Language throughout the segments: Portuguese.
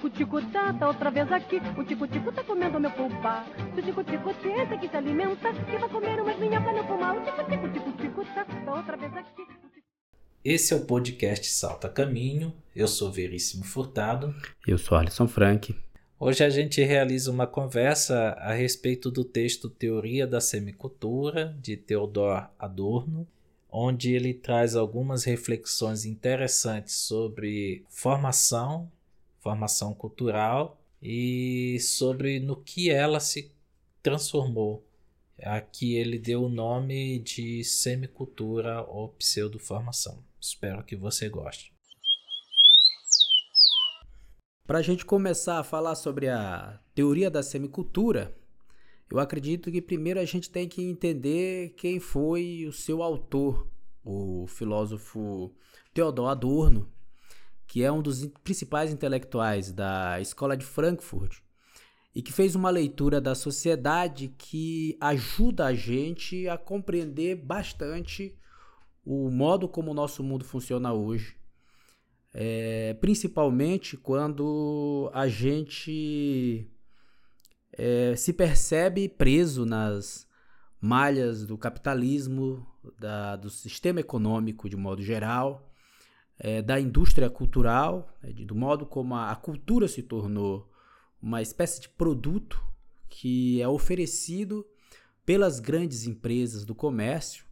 tico-tico tá, tá outra vez aqui. O tico-tico tá comendo meu fubá. Se o tico-tico esse que se alimenta, que vai comer umas minhocas no fumar. O tico-tico, tico-tico tá, tá outra vez aqui. Esse é o podcast Salta Caminho. Eu sou Veríssimo Furtado. Eu sou Alisson Frank. Hoje a gente realiza uma conversa a respeito do texto Teoria da Semicultura, de Theodor Adorno, onde ele traz algumas reflexões interessantes sobre formação, formação cultural e sobre no que ela se transformou. Aqui ele deu o nome de semicultura ou pseudoformação. Espero que você goste. Para a gente começar a falar sobre a teoria da semicultura, eu acredito que primeiro a gente tem que entender quem foi o seu autor, o filósofo Theodor Adorno, que é um dos principais intelectuais da Escola de Frankfurt e que fez uma leitura da sociedade que ajuda a gente a compreender bastante o modo como o nosso mundo funciona hoje. É, principalmente quando a gente é, se percebe preso nas malhas do capitalismo, da, do sistema econômico de modo geral, é, da indústria cultural, né, do modo como a, a cultura se tornou uma espécie de produto que é oferecido pelas grandes empresas do comércio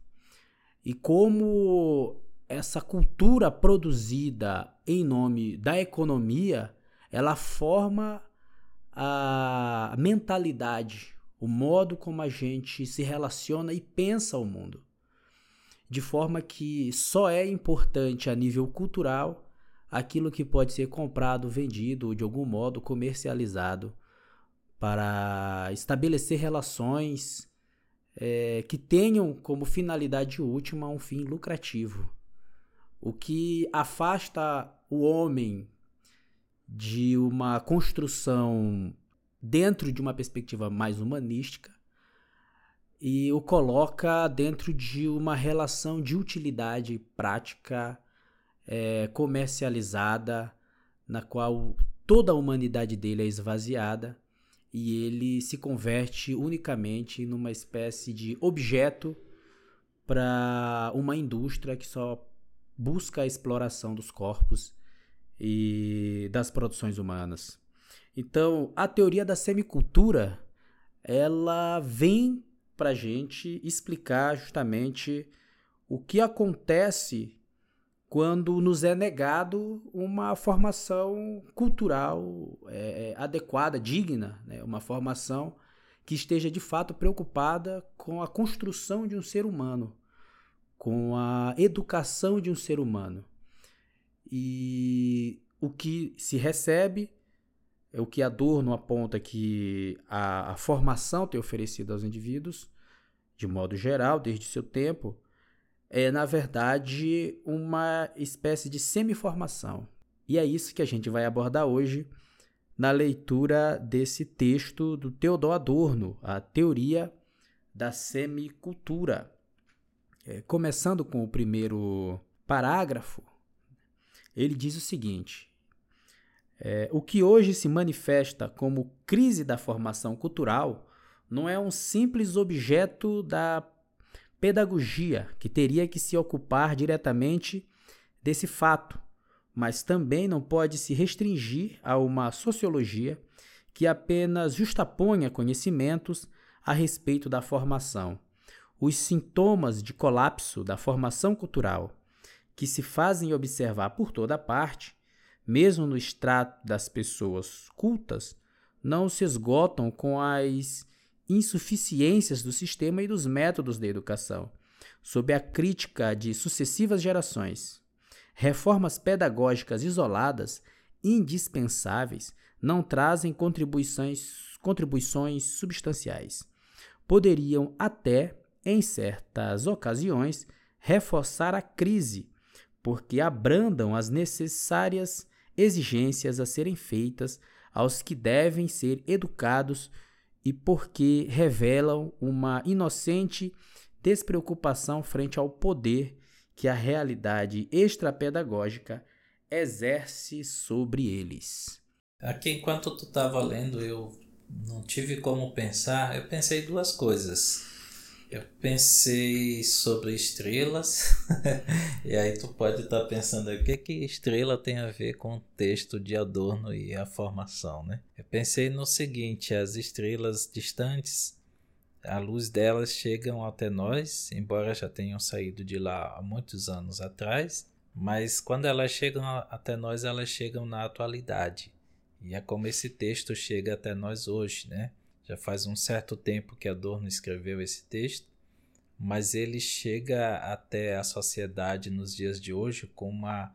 e como essa cultura produzida em nome da economia, ela forma a mentalidade, o modo como a gente se relaciona e pensa o mundo. De forma que só é importante a nível cultural aquilo que pode ser comprado, vendido ou de algum modo comercializado para estabelecer relações é, que tenham como finalidade última um fim lucrativo. O que afasta o homem de uma construção dentro de uma perspectiva mais humanística e o coloca dentro de uma relação de utilidade prática é, comercializada, na qual toda a humanidade dele é esvaziada e ele se converte unicamente numa espécie de objeto para uma indústria que só busca a exploração dos corpos e das produções humanas. Então, a teoria da semicultura, ela vem para gente explicar justamente o que acontece quando nos é negado uma formação cultural é, é adequada, digna, né? uma formação que esteja de fato preocupada com a construção de um ser humano, com a educação de um ser humano. E o que se recebe o que Adorno aponta que a, a formação tem oferecido aos indivíduos, de modo geral, desde seu tempo, é, na verdade, uma espécie de semi-formação. E é isso que a gente vai abordar hoje na leitura desse texto do Theodor Adorno, a teoria da semicultura. É, começando com o primeiro parágrafo, ele diz o seguinte: é, o que hoje se manifesta como crise da formação cultural não é um simples objeto da pedagogia que teria que se ocupar diretamente desse fato, mas também não pode se restringir a uma sociologia que apenas justaponha conhecimentos a respeito da formação. Os sintomas de colapso da formação cultural, que se fazem observar por toda parte, mesmo no extrato das pessoas cultas, não se esgotam com as insuficiências do sistema e dos métodos da educação, sob a crítica de sucessivas gerações. Reformas pedagógicas isoladas, indispensáveis, não trazem contribuições, contribuições substanciais. Poderiam até em certas ocasiões, reforçar a crise, porque abrandam as necessárias exigências a serem feitas aos que devem ser educados e porque revelam uma inocente despreocupação frente ao poder que a realidade extrapedagógica exerce sobre eles. Aqui, enquanto tu estava lendo, eu não tive como pensar. Eu pensei duas coisas. Eu pensei sobre estrelas, e aí tu pode estar tá pensando o que que estrela tem a ver com o texto de Adorno e a formação, né? Eu pensei no seguinte, as estrelas distantes, a luz delas chegam até nós, embora já tenham saído de lá há muitos anos atrás, mas quando elas chegam até nós, elas chegam na atualidade. E é como esse texto chega até nós hoje, né? Já faz um certo tempo que Adorno escreveu esse texto, mas ele chega até a sociedade nos dias de hoje com uma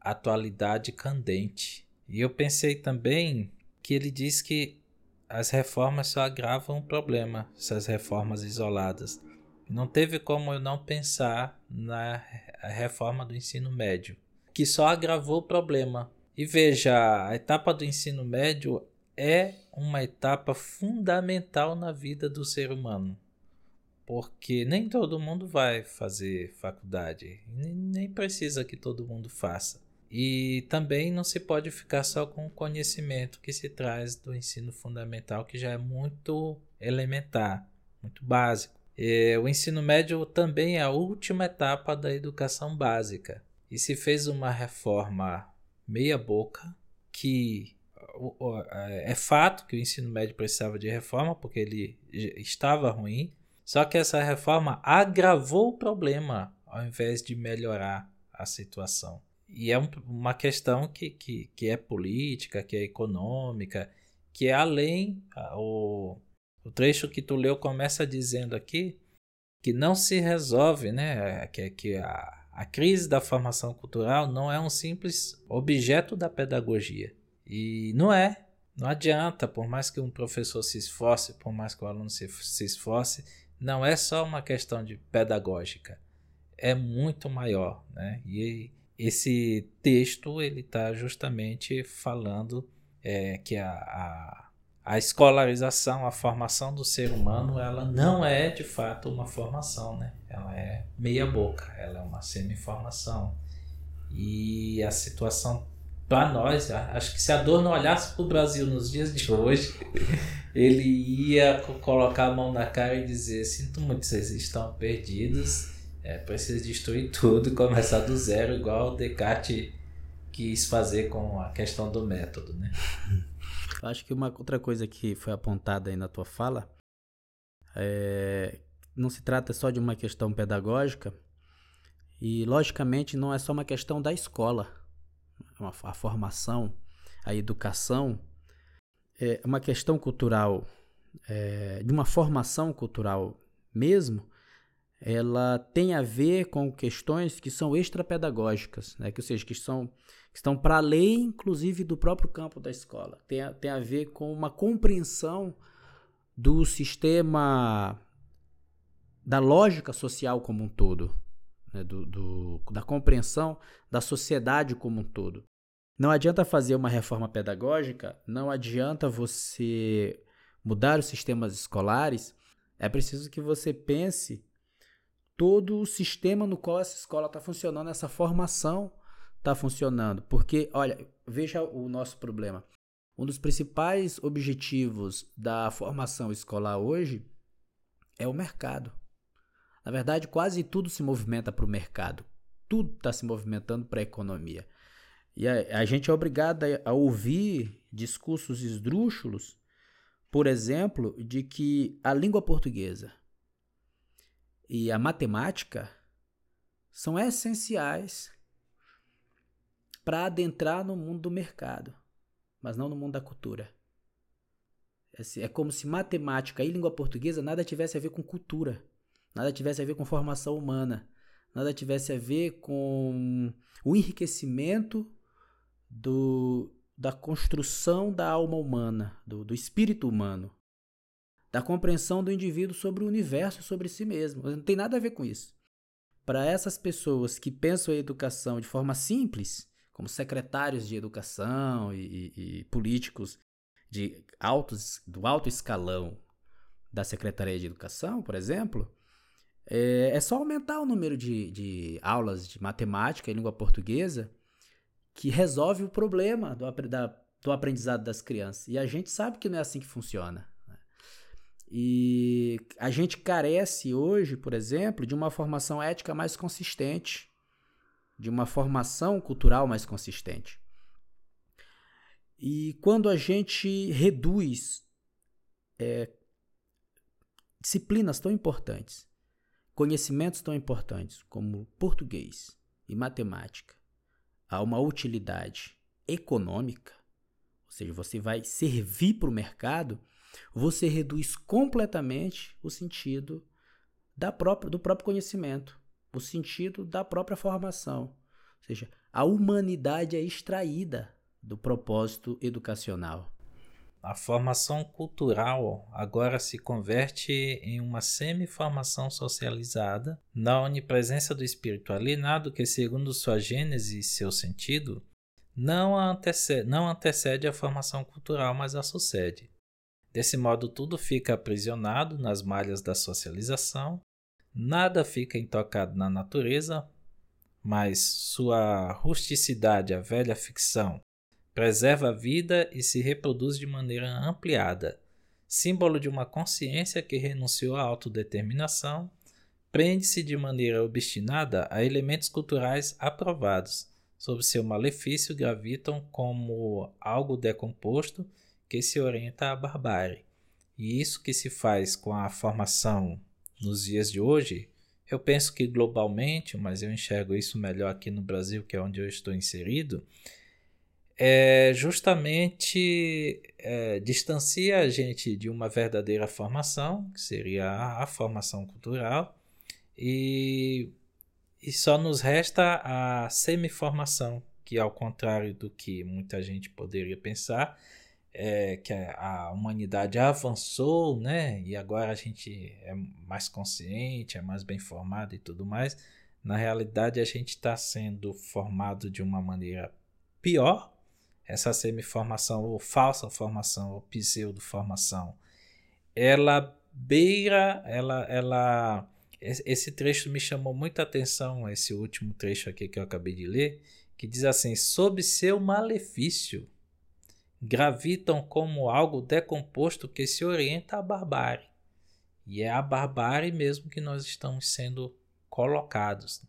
atualidade candente. E eu pensei também que ele diz que as reformas só agravam o problema, essas reformas isoladas. Não teve como eu não pensar na reforma do ensino médio, que só agravou o problema. E veja, a etapa do ensino médio é uma etapa fundamental na vida do ser humano. Porque nem todo mundo vai fazer faculdade, nem precisa que todo mundo faça. E também não se pode ficar só com o conhecimento que se traz do ensino fundamental, que já é muito elementar, muito básico. E o ensino médio também é a última etapa da educação básica. E se fez uma reforma meia boca que é fato que o ensino médio precisava de reforma, porque ele estava ruim. Só que essa reforma agravou o problema ao invés de melhorar a situação. E é um, uma questão que, que, que é política, que é econômica, que é além. O, o trecho que tu leu começa dizendo aqui que não se resolve, né? Que, que a, a crise da formação cultural não é um simples objeto da pedagogia. E não é. Não adianta, por mais que um professor se esforce, por mais que o aluno se, se esforce, não é só uma questão de pedagógica. É muito maior. Né? E esse texto ele está justamente falando é, que a, a, a escolarização, a formação do ser humano, ela não é de fato uma formação, né? Ela é meia boca, ela é uma semi-formação. E a situação para nós, acho que se a dor não olhasse para o Brasil nos dias de hoje, ele ia colocar a mão na cara e dizer: Sinto muito, vocês estão perdidos, é, precisa destruir tudo e começar do zero, igual o Descartes quis fazer com a questão do método. Né? Acho que uma outra coisa que foi apontada aí na tua fala é, não se trata só de uma questão pedagógica e, logicamente, não é só uma questão da escola a formação, a educação, é uma questão cultural, é, de uma formação cultural mesmo, ela tem a ver com questões que são extrapedagógicas, né? que, ou seja, que, são, que estão para além, inclusive, do próprio campo da escola. Tem a, tem a ver com uma compreensão do sistema, da lógica social como um todo, né? do, do, da compreensão da sociedade como um todo. Não adianta fazer uma reforma pedagógica, não adianta você mudar os sistemas escolares, é preciso que você pense todo o sistema no qual essa escola está funcionando, essa formação está funcionando. Porque, olha, veja o nosso problema. Um dos principais objetivos da formação escolar hoje é o mercado. Na verdade, quase tudo se movimenta para o mercado. Tudo está se movimentando para a economia. E a, a gente é obrigado a, a ouvir discursos esdrúxulos, por exemplo, de que a língua portuguesa e a matemática são essenciais para adentrar no mundo do mercado, mas não no mundo da cultura. É como se matemática e língua portuguesa nada tivesse a ver com cultura, nada tivesse a ver com formação humana, nada tivesse a ver com o enriquecimento do, da construção da alma humana, do, do espírito humano, da compreensão do indivíduo sobre o universo sobre si mesmo. Não tem nada a ver com isso. Para essas pessoas que pensam a educação de forma simples, como secretários de educação e, e, e políticos de altos, do alto escalão da Secretaria de Educação, por exemplo, é, é só aumentar o número de, de aulas de matemática e língua portuguesa que resolve o problema do, da do aprendizado das crianças. E a gente sabe que não é assim que funciona. Né? E a gente carece hoje, por exemplo, de uma formação ética mais consistente, de uma formação cultural mais consistente. E quando a gente reduz é, disciplinas tão importantes, conhecimentos tão importantes como português e matemática, a uma utilidade econômica, ou seja, você vai servir para o mercado, você reduz completamente o sentido da própria, do próprio conhecimento, o sentido da própria formação. Ou seja, a humanidade é extraída do propósito educacional. A formação cultural agora se converte em uma semi-formação socializada na onipresença do espírito alienado que, segundo sua gênese e seu sentido, não antecede, não antecede a formação cultural, mas a sucede. Desse modo, tudo fica aprisionado nas malhas da socialização, nada fica intocado na natureza, mas sua rusticidade, a velha ficção, preserva a vida e se reproduz de maneira ampliada, símbolo de uma consciência que renunciou à autodeterminação, prende-se de maneira obstinada a elementos culturais aprovados sob seu malefício gravitam como algo decomposto que se orienta à barbárie. E isso que se faz com a formação nos dias de hoje, eu penso que globalmente, mas eu enxergo isso melhor aqui no Brasil, que é onde eu estou inserido, é justamente é, distancia a gente de uma verdadeira formação, que seria a, a formação cultural, e e só nos resta a semiformação, que ao contrário do que muita gente poderia pensar, é que a humanidade avançou, né? E agora a gente é mais consciente, é mais bem formado e tudo mais. Na realidade, a gente está sendo formado de uma maneira pior. Essa semiformação, ou falsa formação, ou pseudo-formação, ela beira, ela, ela esse trecho me chamou muita atenção, esse último trecho aqui que eu acabei de ler, que diz assim: sob seu malefício, gravitam como algo decomposto que se orienta à barbárie. E é a barbárie mesmo que nós estamos sendo colocados.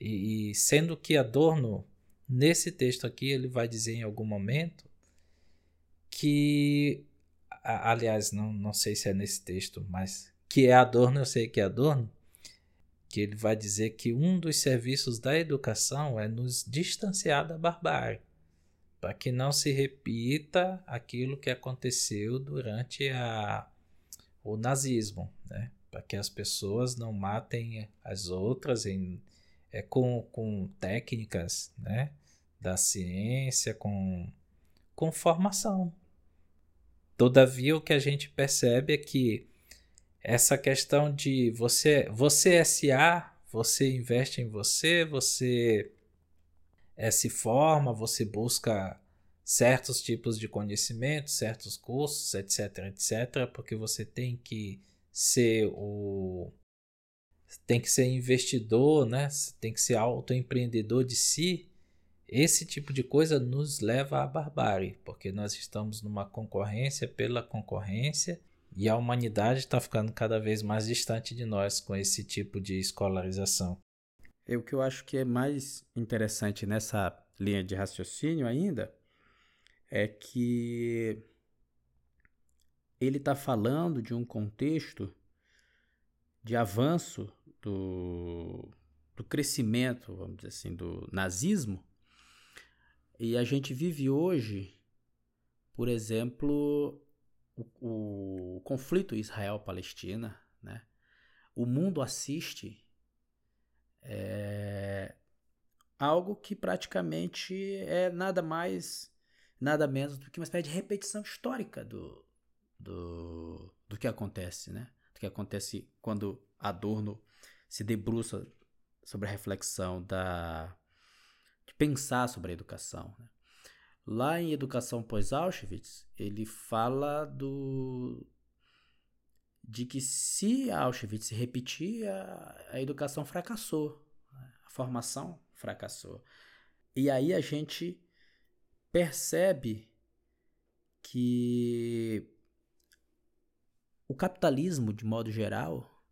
E, e sendo que Adorno, nesse texto aqui, ele vai dizer em algum momento que, aliás, não, não sei se é nesse texto, mas que é Adorno, eu sei que é Adorno, que ele vai dizer que um dos serviços da educação é nos distanciar da barbárie, para que não se repita aquilo que aconteceu durante a, o nazismo, né? para que as pessoas não matem as outras em, é, com, com técnicas né? Da ciência, com, com formação. Todavia, o que a gente percebe é que essa questão de você, você SA, você investe em você, você é, se forma, você busca certos tipos de conhecimento, certos cursos, etc, etc, porque você tem que ser o tem que ser investidor, né? Tem que ser autoempreendedor de si. Esse tipo de coisa nos leva à barbárie, porque nós estamos numa concorrência pela concorrência e a humanidade está ficando cada vez mais distante de nós com esse tipo de escolarização. É, o que eu acho que é mais interessante nessa linha de raciocínio ainda é que ele está falando de um contexto de avanço do, do crescimento, vamos dizer assim, do nazismo. E a gente vive hoje, por exemplo, o, o conflito Israel-Palestina, né? o mundo assiste é, algo que praticamente é nada mais, nada menos do que uma espécie de repetição histórica do, do, do que acontece, né? Do que acontece quando Adorno se debruça sobre a reflexão da de pensar sobre a educação. Né? Lá em Educação pós-Auschwitz, ele fala do de que se Auschwitz se repetir, a, a educação fracassou, né? a formação fracassou. E aí a gente percebe que o capitalismo, de modo geral,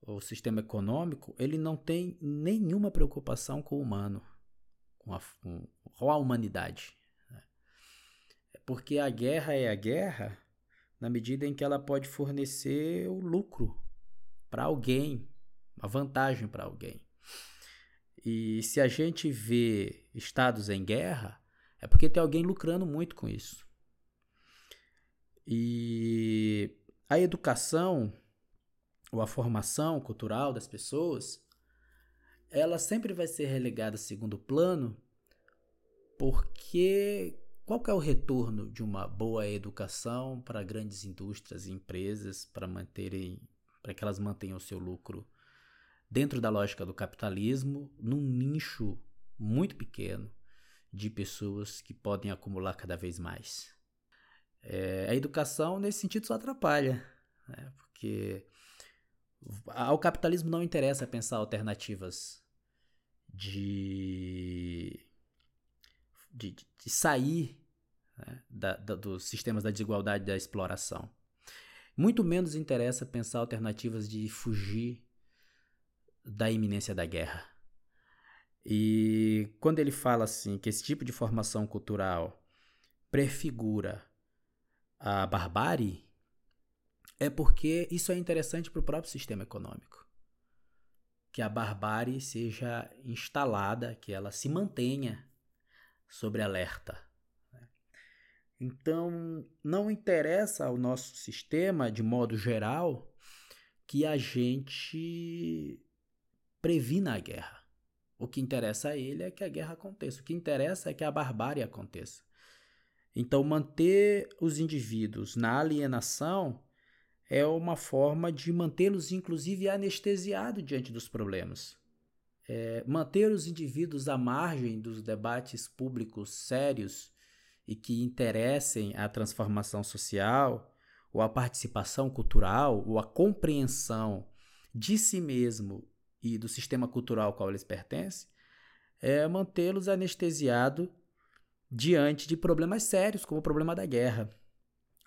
o sistema econômico, ele não tem nenhuma preocupação com o humano, com a, com a humanidade. Né? Porque a guerra é a guerra na medida em que ela pode fornecer o lucro para alguém, uma vantagem para alguém. E se a gente vê estados em guerra, é porque tem alguém lucrando muito com isso. E a educação ou a formação cultural das pessoas, ela sempre vai ser relegada a segundo plano, porque qual é o retorno de uma boa educação para grandes indústrias e empresas para manterem para que elas mantenham o seu lucro dentro da lógica do capitalismo, num nicho muito pequeno de pessoas que podem acumular cada vez mais. É, a educação, nesse sentido, só atrapalha, né? porque ao capitalismo não interessa pensar alternativas de, de, de sair né, da, da, dos sistemas da desigualdade e da exploração. Muito menos interessa pensar alternativas de fugir da iminência da guerra. E quando ele fala assim que esse tipo de formação cultural prefigura a barbárie, é porque isso é interessante para o próprio sistema econômico. Que a barbárie seja instalada, que ela se mantenha sobre alerta. Né? Então, não interessa ao nosso sistema, de modo geral, que a gente previna a guerra. O que interessa a ele é que a guerra aconteça. O que interessa é que a barbárie aconteça. Então, manter os indivíduos na alienação é uma forma de mantê-los, inclusive, anestesiados diante dos problemas. É, manter os indivíduos à margem dos debates públicos sérios e que interessem a transformação social, ou a participação cultural, ou a compreensão de si mesmo e do sistema cultural ao qual eles pertencem, é mantê-los anestesiados diante de problemas sérios, como o problema da guerra,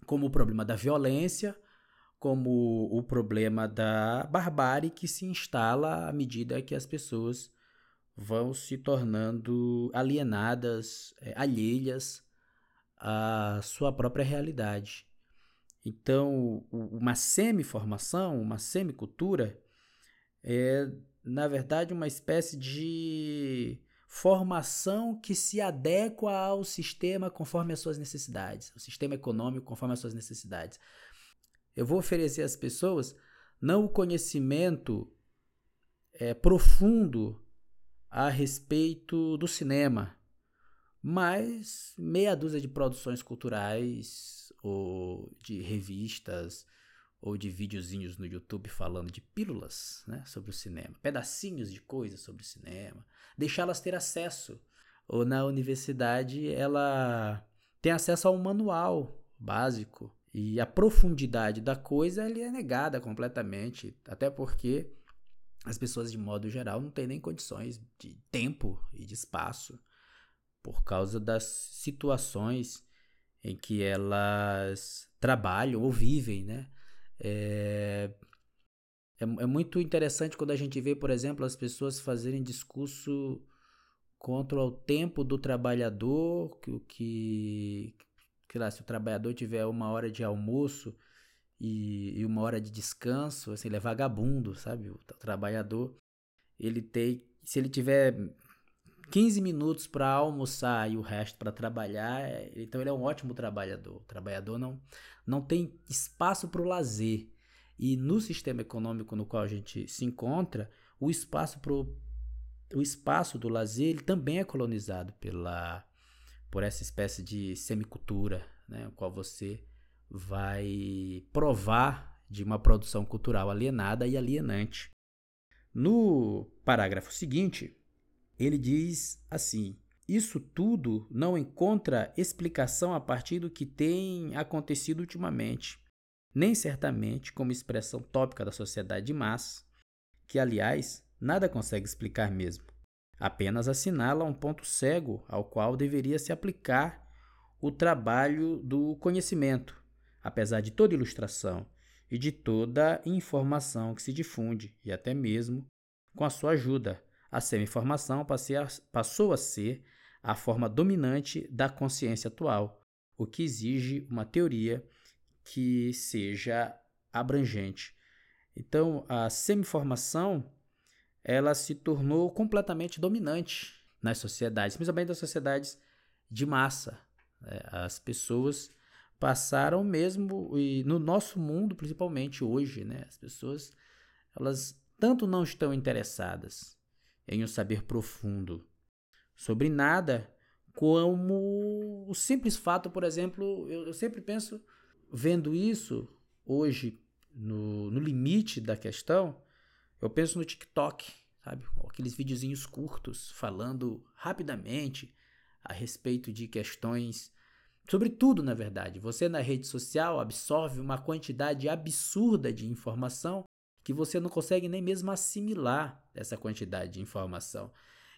como o problema da violência, como o problema da barbárie que se instala à medida que as pessoas vão se tornando alienadas, é, alheias à sua própria realidade. Então, uma semi-formação, uma semi-cultura, é, na verdade, uma espécie de formação que se adequa ao sistema conforme as suas necessidades, o sistema econômico conforme as suas necessidades. Eu vou oferecer às pessoas não o conhecimento é, profundo a respeito do cinema, mas meia dúzia de produções culturais ou de revistas ou de videozinhos no YouTube falando de pílulas né, sobre o cinema, pedacinhos de coisas sobre o cinema, deixá-las ter acesso. Ou na universidade ela tem acesso a um manual básico e a profundidade da coisa ele é negada completamente, até porque as pessoas de modo geral não têm nem condições de tempo e de espaço por causa das situações em que elas trabalham ou vivem, né? É, é, é, muito interessante quando a gente vê, por exemplo, as pessoas fazerem discurso contra o tempo do trabalhador, que, que, que lá, se o trabalhador tiver uma hora de almoço e, e uma hora de descanso, assim, ele é vagabundo, sabe? O, trabalhador, ele tem, se ele tiver 15 minutos para almoçar e o resto para trabalhar, é, então ele é um ótimo trabalhador. O trabalhador não, não tem espaço para o lazer. E no sistema econômico no qual a gente se encontra, o espaço pro, o espaço do lazer ele também é colonizado pela por essa espécie de semicultura, né, o qual você vai provar de uma produção cultural alienada e alienante. No parágrafo seguinte, ele diz assim: Isso tudo não encontra explicação a partir do que tem acontecido ultimamente, nem certamente como expressão tópica da sociedade de massa, que, aliás, nada consegue explicar mesmo. Apenas assinala um ponto cego ao qual deveria se aplicar o trabalho do conhecimento, apesar de toda ilustração e de toda informação que se difunde, e até mesmo com a sua ajuda. A semi-informação passou a ser a forma dominante da consciência atual, o que exige uma teoria que seja abrangente. Então, a semi-informação ela se tornou completamente dominante nas sociedades, principalmente nas sociedades de massa. Né? As pessoas passaram mesmo, e no nosso mundo, principalmente hoje, né? as pessoas elas tanto não estão interessadas em um saber profundo sobre nada, como o simples fato, por exemplo, eu, eu sempre penso, vendo isso hoje no, no limite da questão, eu penso no TikTok, sabe? Aqueles videozinhos curtos falando rapidamente a respeito de questões sobre tudo, na verdade. Você na rede social absorve uma quantidade absurda de informação que você não consegue nem mesmo assimilar essa quantidade de informação.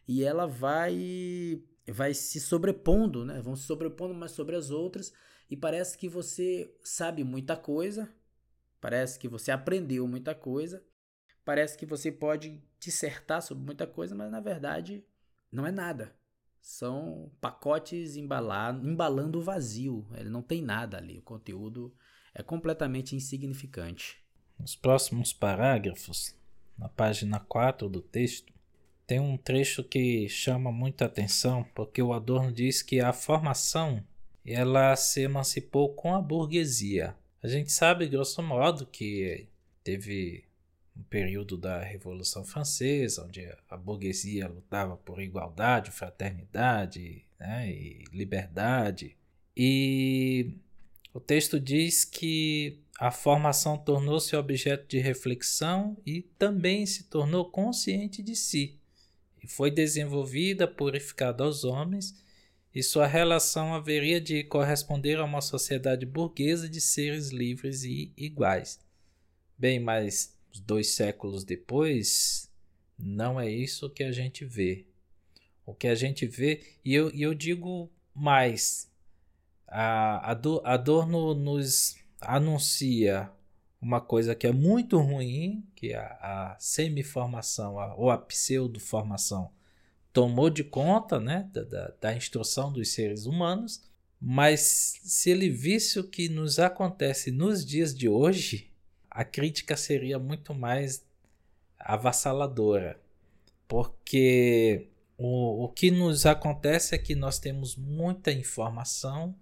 E ela vai vai se sobrepondo, né? Vão se sobrepondo umas sobre as outras e parece que você sabe muita coisa, parece que você aprendeu muita coisa, parece que você pode dissertar sobre muita coisa, mas na verdade não é nada. São pacotes embalar, embalando o vazio. Ele não tem nada ali. O conteúdo é completamente insignificante. Nos próximos parágrafos, na página 4 do texto, tem um trecho que chama muita atenção, porque o Adorno diz que a formação ela se emancipou com a burguesia. A gente sabe, grosso modo, que teve um período da Revolução Francesa, onde a burguesia lutava por igualdade, fraternidade né, e liberdade. E o texto diz que a formação tornou-se objeto de reflexão e também se tornou consciente de si, e foi desenvolvida, purificada aos homens, e sua relação haveria de corresponder a uma sociedade burguesa de seres livres e iguais. Bem, mas dois séculos depois, não é isso que a gente vê. O que a gente vê, e eu, e eu digo mais, a, a, do, a Adorno nos anuncia uma coisa que é muito ruim, que a, a semi-formação ou a pseudo-formação tomou de conta né, da, da, da instrução dos seres humanos, mas se ele visse o que nos acontece nos dias de hoje, a crítica seria muito mais avassaladora, porque o, o que nos acontece é que nós temos muita informação,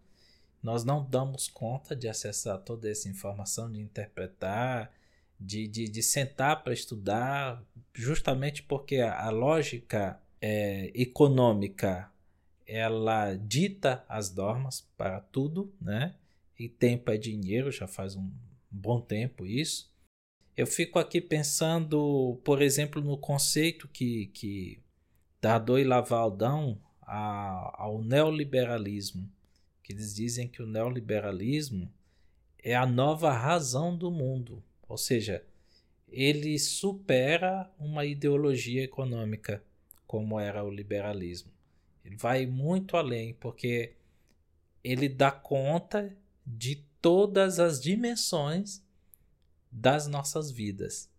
nós não damos conta de acessar toda essa informação, de interpretar, de, de, de sentar para estudar, justamente porque a, a lógica é, econômica ela dita as normas para tudo, né? E tempo é dinheiro, já faz um, bom tempo isso. Eu fico aqui pensando, por exemplo, no conceito que, que Dardot e Laval dão a, ao neoliberalismo, que eles dizem que o neoliberalismo é a nova razão do mundo, ou seja, ele supera uma ideologia econômica como era o liberalismo. Ele vai muito além, porque ele dá conta de todas as dimensões das nossas vidas.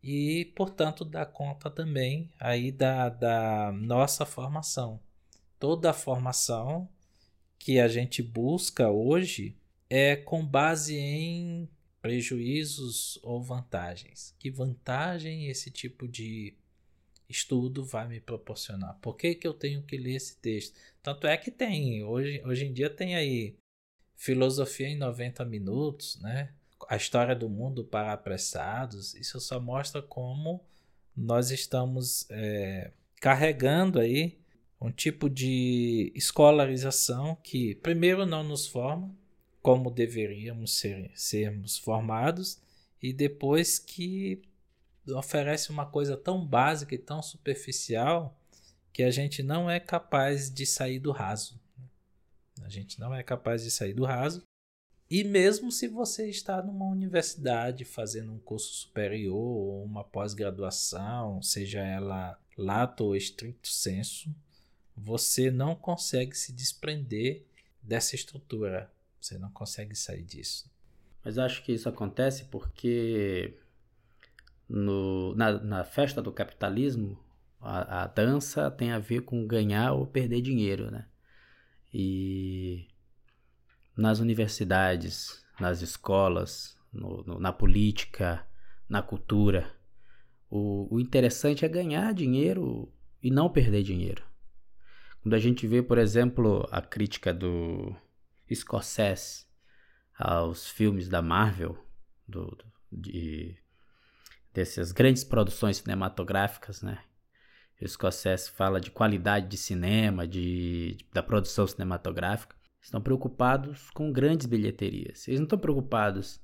E, portanto, dá conta também aí da, da nossa formação. Toda a formação que a gente busca hoje é com base em prejuízos ou vantagens. Que vantagem esse tipo de estudo vai me proporcionar? Por que, que eu tenho que ler esse texto? Tanto é que tem, hoje, hoje em dia tem aí Filosofia em 90 minutos, né? A história do mundo para apressados. Isso só mostra como nós estamos é, carregando aí um tipo de escolarização que, primeiro, não nos forma como deveríamos ser, sermos formados, e depois que oferece uma coisa tão básica e tão superficial que a gente não é capaz de sair do raso. A gente não é capaz de sair do raso. E mesmo se você está numa universidade fazendo um curso superior ou uma pós-graduação, seja ela lato ou estricto senso, você não consegue se desprender dessa estrutura. Você não consegue sair disso. Mas acho que isso acontece porque no, na, na festa do capitalismo, a, a, dança tem a ver com ganhar ou perder dinheiro, né? E nas universidades, nas escolas, no, no, na política, na cultura, o, o interessante é ganhar dinheiro e não perder dinheiro. Quando a gente vê, por exemplo, a crítica do Scorsese aos filmes da Marvel, do, de, dessas grandes produções cinematográficas, né? O Scorsese fala de qualidade de cinema, de, de, da produção cinematográfica. Estão preocupados com grandes bilheterias. Eles não estão preocupados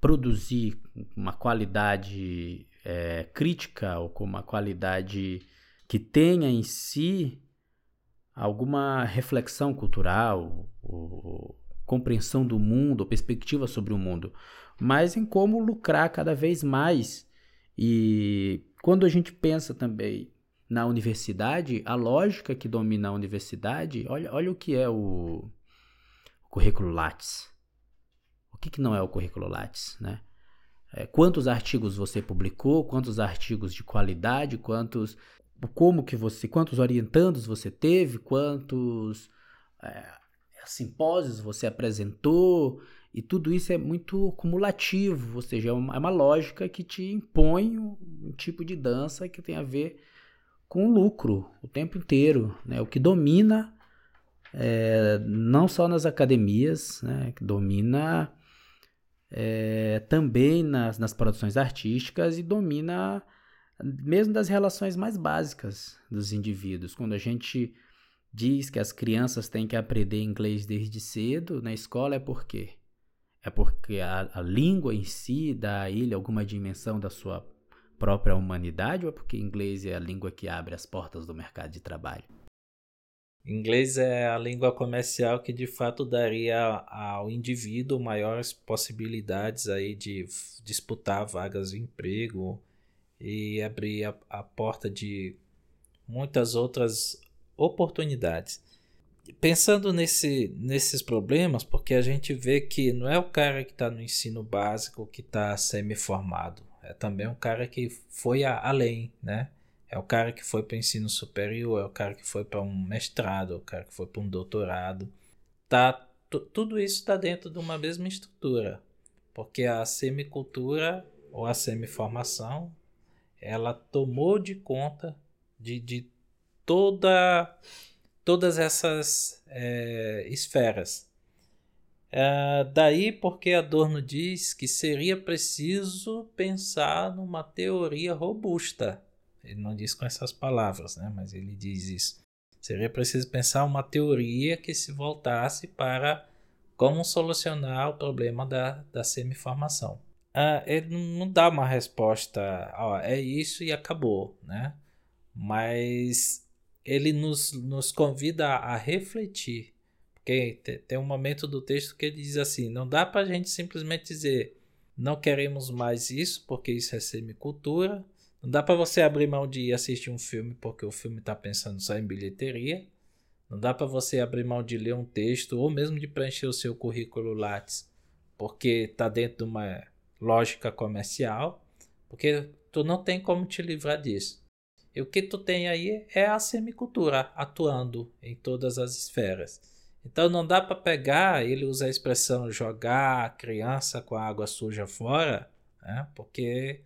produzir uma qualidade é, crítica ou com uma qualidade que tenha em si alguma reflexão cultural, ou, compreensão do mundo, ou perspectiva sobre o mundo, mas em como lucrar cada vez mais. E quando a gente pensa também na universidade, a lógica que domina a universidade, olha, olha o que é o, o currículo Lattes. O que, que não é o currículo Lattes, né? É, quantos artigos você publicou, quantos artigos de qualidade, quantos como que você, quantos orientandos você teve, quantos é, simpósios você apresentou, e tudo isso é muito cumulativo, ou seja, é uma, é uma lógica que te impõe um, um, tipo de dança que tem a ver com lucro o tempo inteiro, né? O que domina é, não só nas academias, né? Que domina é, também nas, nas produções artísticas e domina mesmo das relações mais básicas dos indivíduos. Quando a gente diz que as crianças têm que aprender inglês desde cedo na escola, é por quê? É porque a, a língua em si dá a ele alguma dimensão da sua própria humanidade ou é porque inglês é a língua que abre as portas do mercado de trabalho? Inglês é a língua comercial que de fato daria ao indivíduo maiores possibilidades aí de disputar vagas de emprego e abrir a, a porta de muitas outras oportunidades. Pensando nesse, nesses problemas, porque a gente vê que não é o cara que está no ensino básico que está semi-formado, é também um cara que foi a, além, né? É o cara que foi para ensino superior, é o cara que foi para um mestrado, é o cara que foi para um doutorado. Tá, tudo isso está dentro de uma mesma estrutura, porque a semicultura ou a semiformação, ela tomou de conta de, de toda, todas essas é, esferas. É, daí porque Adorno diz que seria preciso pensar numa teoria robusta ele não diz com essas palavras, né? mas ele diz isso. Seria preciso pensar uma teoria que se voltasse para como solucionar o problema da, da semiformação. Ah, ele não dá uma resposta, ó, é isso e acabou, né? Mas ele nos, nos convida a, refletir, porque tem um momento do texto que ele diz assim: não dá para a gente simplesmente dizer não queremos mais isso, porque isso é semicultura, não dá para você abrir mão de assistir um filme porque o filme está pensando só em bilheteria. Não dá para você abrir mão de ler um texto ou mesmo de preencher o seu currículo Lattes porque está dentro de uma lógica comercial, porque tu não tem como te livrar disso. E o que tu tem aí é a semicultura atuando em todas as esferas. Então não dá para pegar, ele usa a expressão jogar a criança com a água suja fora, né? porque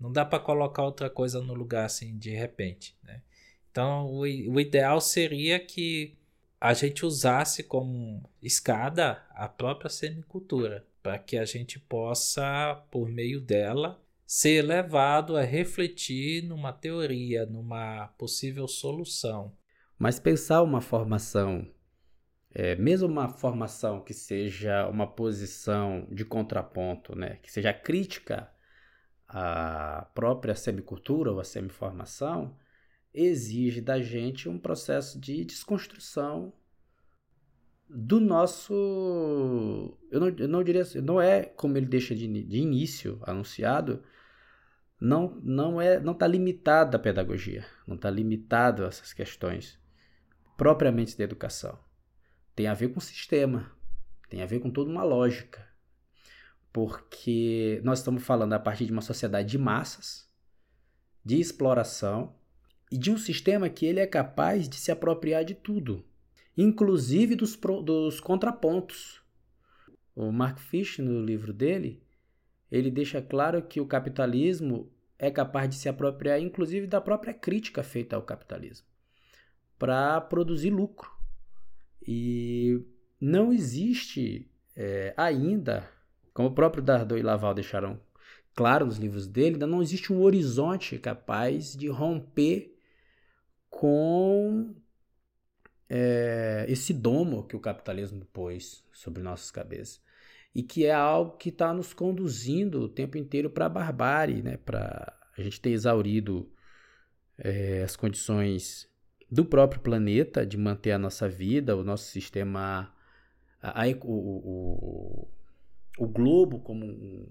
não dá para colocar outra coisa no lugar assim de repente, né? Então, o, o ideal seria que a gente usasse como escada a própria semicultura, para que a gente possa, por meio dela, ser levado a refletir numa teoria, numa possível solução. Mas pensar uma formação, é, mesmo uma formação que seja uma posição de contraponto, né, que seja crítica a própria semicultura ou a semiformação exige da gente um processo de desconstrução do nosso. Eu não, eu não diria não é como ele deixa de, de início anunciado, não não é não está limitado à pedagogia, não está limitado a essas questões propriamente da educação. Tem a ver com o sistema, tem a ver com toda uma lógica. Porque nós estamos falando a partir de uma sociedade de massas, de exploração e de um sistema que ele é capaz de se apropriar de tudo, inclusive dos, dos contrapontos. O Mark Fish, no livro dele, ele deixa claro que o capitalismo é capaz de se apropriar, inclusive, da própria crítica feita ao capitalismo, para produzir lucro. E não existe é, ainda, como o próprio Dardot e Laval deixaram claro nos livros dele, ainda não existe um horizonte capaz de romper com é, esse domo que o capitalismo pôs sobre nossas cabeças e que é algo que está nos conduzindo o tempo inteiro para a barbárie, né? para a gente ter exaurido é, as condições do próprio planeta de manter a nossa vida, o nosso sistema, a, a, o, o, o, globo como um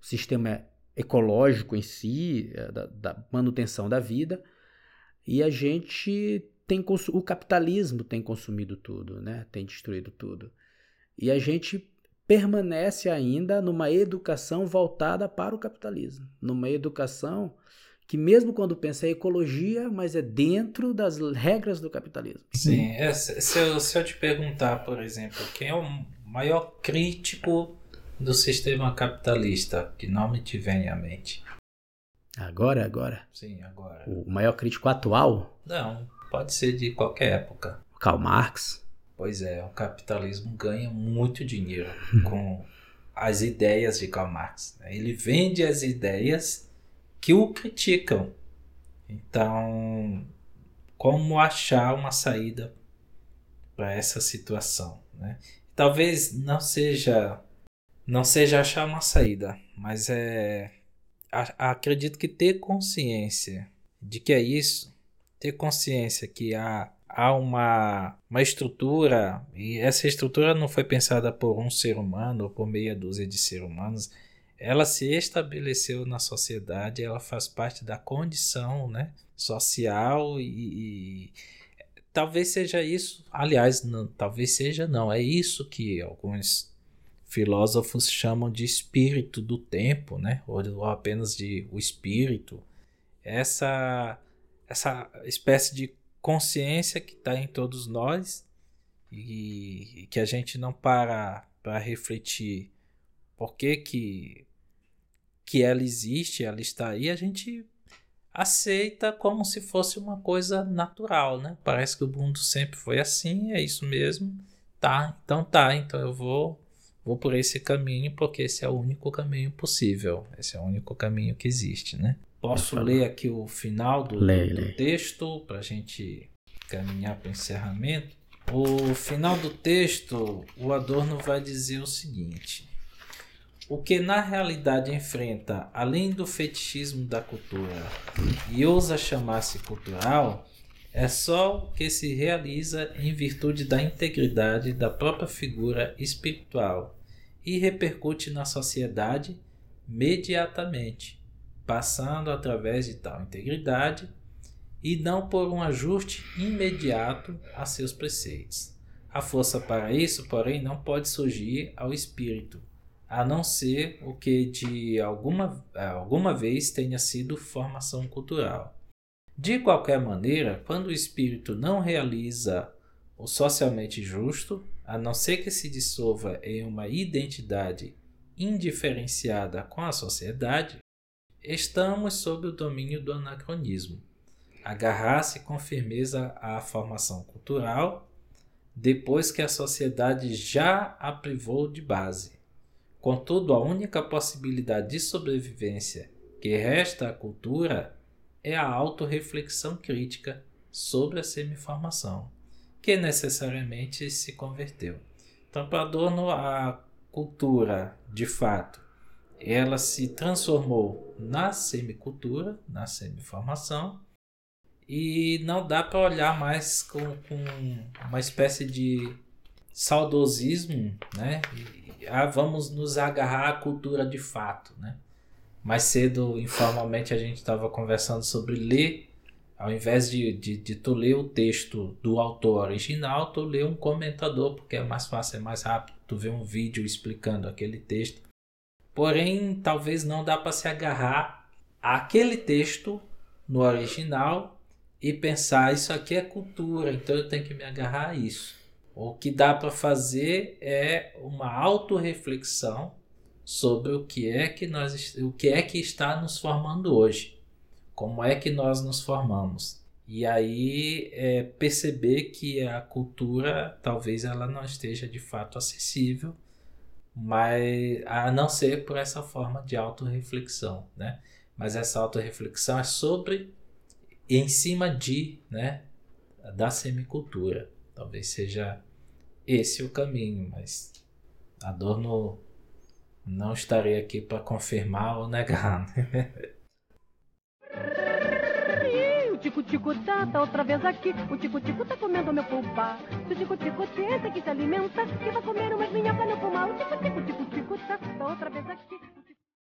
sistema ecológico em si, é, da, da manutenção da vida, e a gente tem o capitalismo tem consumido tudo, né? Tem destruído tudo. E a gente permanece ainda numa educação voltada para o capitalismo, numa educação que mesmo quando pensa em ecologia, mas é dentro das regras do capitalismo. Sim, é, se, eu, se eu te perguntar, por exemplo, quem é o maior crítico do sistema capitalista, que não me te vem à mente? Agora, agora? Sim, agora. O maior crítico atual? Não, pode ser de qualquer época. Karl Marx? Pois é, o capitalismo ganha muito dinheiro com as ideias de Karl Marx. Né? Ele vende as ideias que o criticam. Então, como achar uma saída para essa situação? Né? Talvez não seja não seja achar uma saída, mas é a, acredito que ter consciência de que é isso, ter consciência que há há uma, uma estrutura, e essa estrutura não foi pensada por um ser humano ou por meia dúzia de seres humanos, ela se estabeleceu na sociedade, ela faz parte da condição né, social e, e talvez seja isso, aliás, não, talvez seja não, é isso que alguns filósofos chamam de espírito do tempo, né, ou, apenas de o espírito, essa essa espécie de consciência que está em todos nós e, e, que a gente não para para refletir por que, que que ela existe, ela está aí, a gente aceita como se fosse uma coisa natural, né? Parece que o mundo sempre foi assim, é isso mesmo. Tá, então tá, então eu vou vou por esse caminho porque esse é o único caminho possível, esse é o único caminho que existe, né? Posso ler aqui o final do, lê, do lê. texto para a gente caminhar para o encerramento? O final do texto, o Adorno vai dizer o seguinte: o que na realidade enfrenta, além do fetichismo da cultura e ousa chamar-se cultural, é só o que se realiza em virtude da integridade da própria figura espiritual e repercute na sociedade imediatamente passando através de tal integridade e não por um ajuste imediato a seus preceitos. A força para isso, porém, não pode surgir ao espírito, a não ser o que de alguma, alguma vez tenha sido formação cultural. De qualquer maneira, quando o espírito não realiza o socialmente justo, a não ser que se dissolva em uma identidade indiferenciada com a sociedade, Estamos sob o domínio do anacronismo. Agarrar-se com firmeza à formação cultural depois que a sociedade já a privou de base. Contudo, a única possibilidade de sobrevivência que resta à cultura é a autorreflexão crítica sobre a semiformação, que necessariamente se converteu. Então, para Adorno, a cultura, de fato, ela se transformou na semicultura, na semiformação, e não dá para olhar mais com, com, uma espécie de saudosismo, né? Ah, vamos nos agarrar à cultura de fato, né? Mais cedo, informalmente, a gente estava conversando sobre ler Ao invés de, de, de, tu ler o texto do autor original, tu lê um comentador, porque é mais fácil, é mais rápido. Tu vê um vídeo explicando aquele texto. Porém, talvez não dá para se agarrar àquele texto no original e pensar isso aqui é cultura, então eu tenho que me agarrar a isso. O que dá para fazer é uma autorreflexão sobre o que é que nós o que é que está nos formando hoje. Como é que nós nos formamos? E aí é perceber que a cultura talvez ela não esteja de fato acessível, mas a não ser por essa forma de autorreflexão, né? Mas essa autorreflexão é sobre em cima de, né, da semicultura. Talvez seja esse o caminho, mas Adorno não estarei aqui para confirmar ou negar. Né? tico-tico tá, tá outra vez aqui. O tico-tico tá comendo meu. O tico-tico tenta que se alimenta, que vai comer umas minhocas no pulmão. O tico-tico, tico-tico tá, tá outra vez aqui.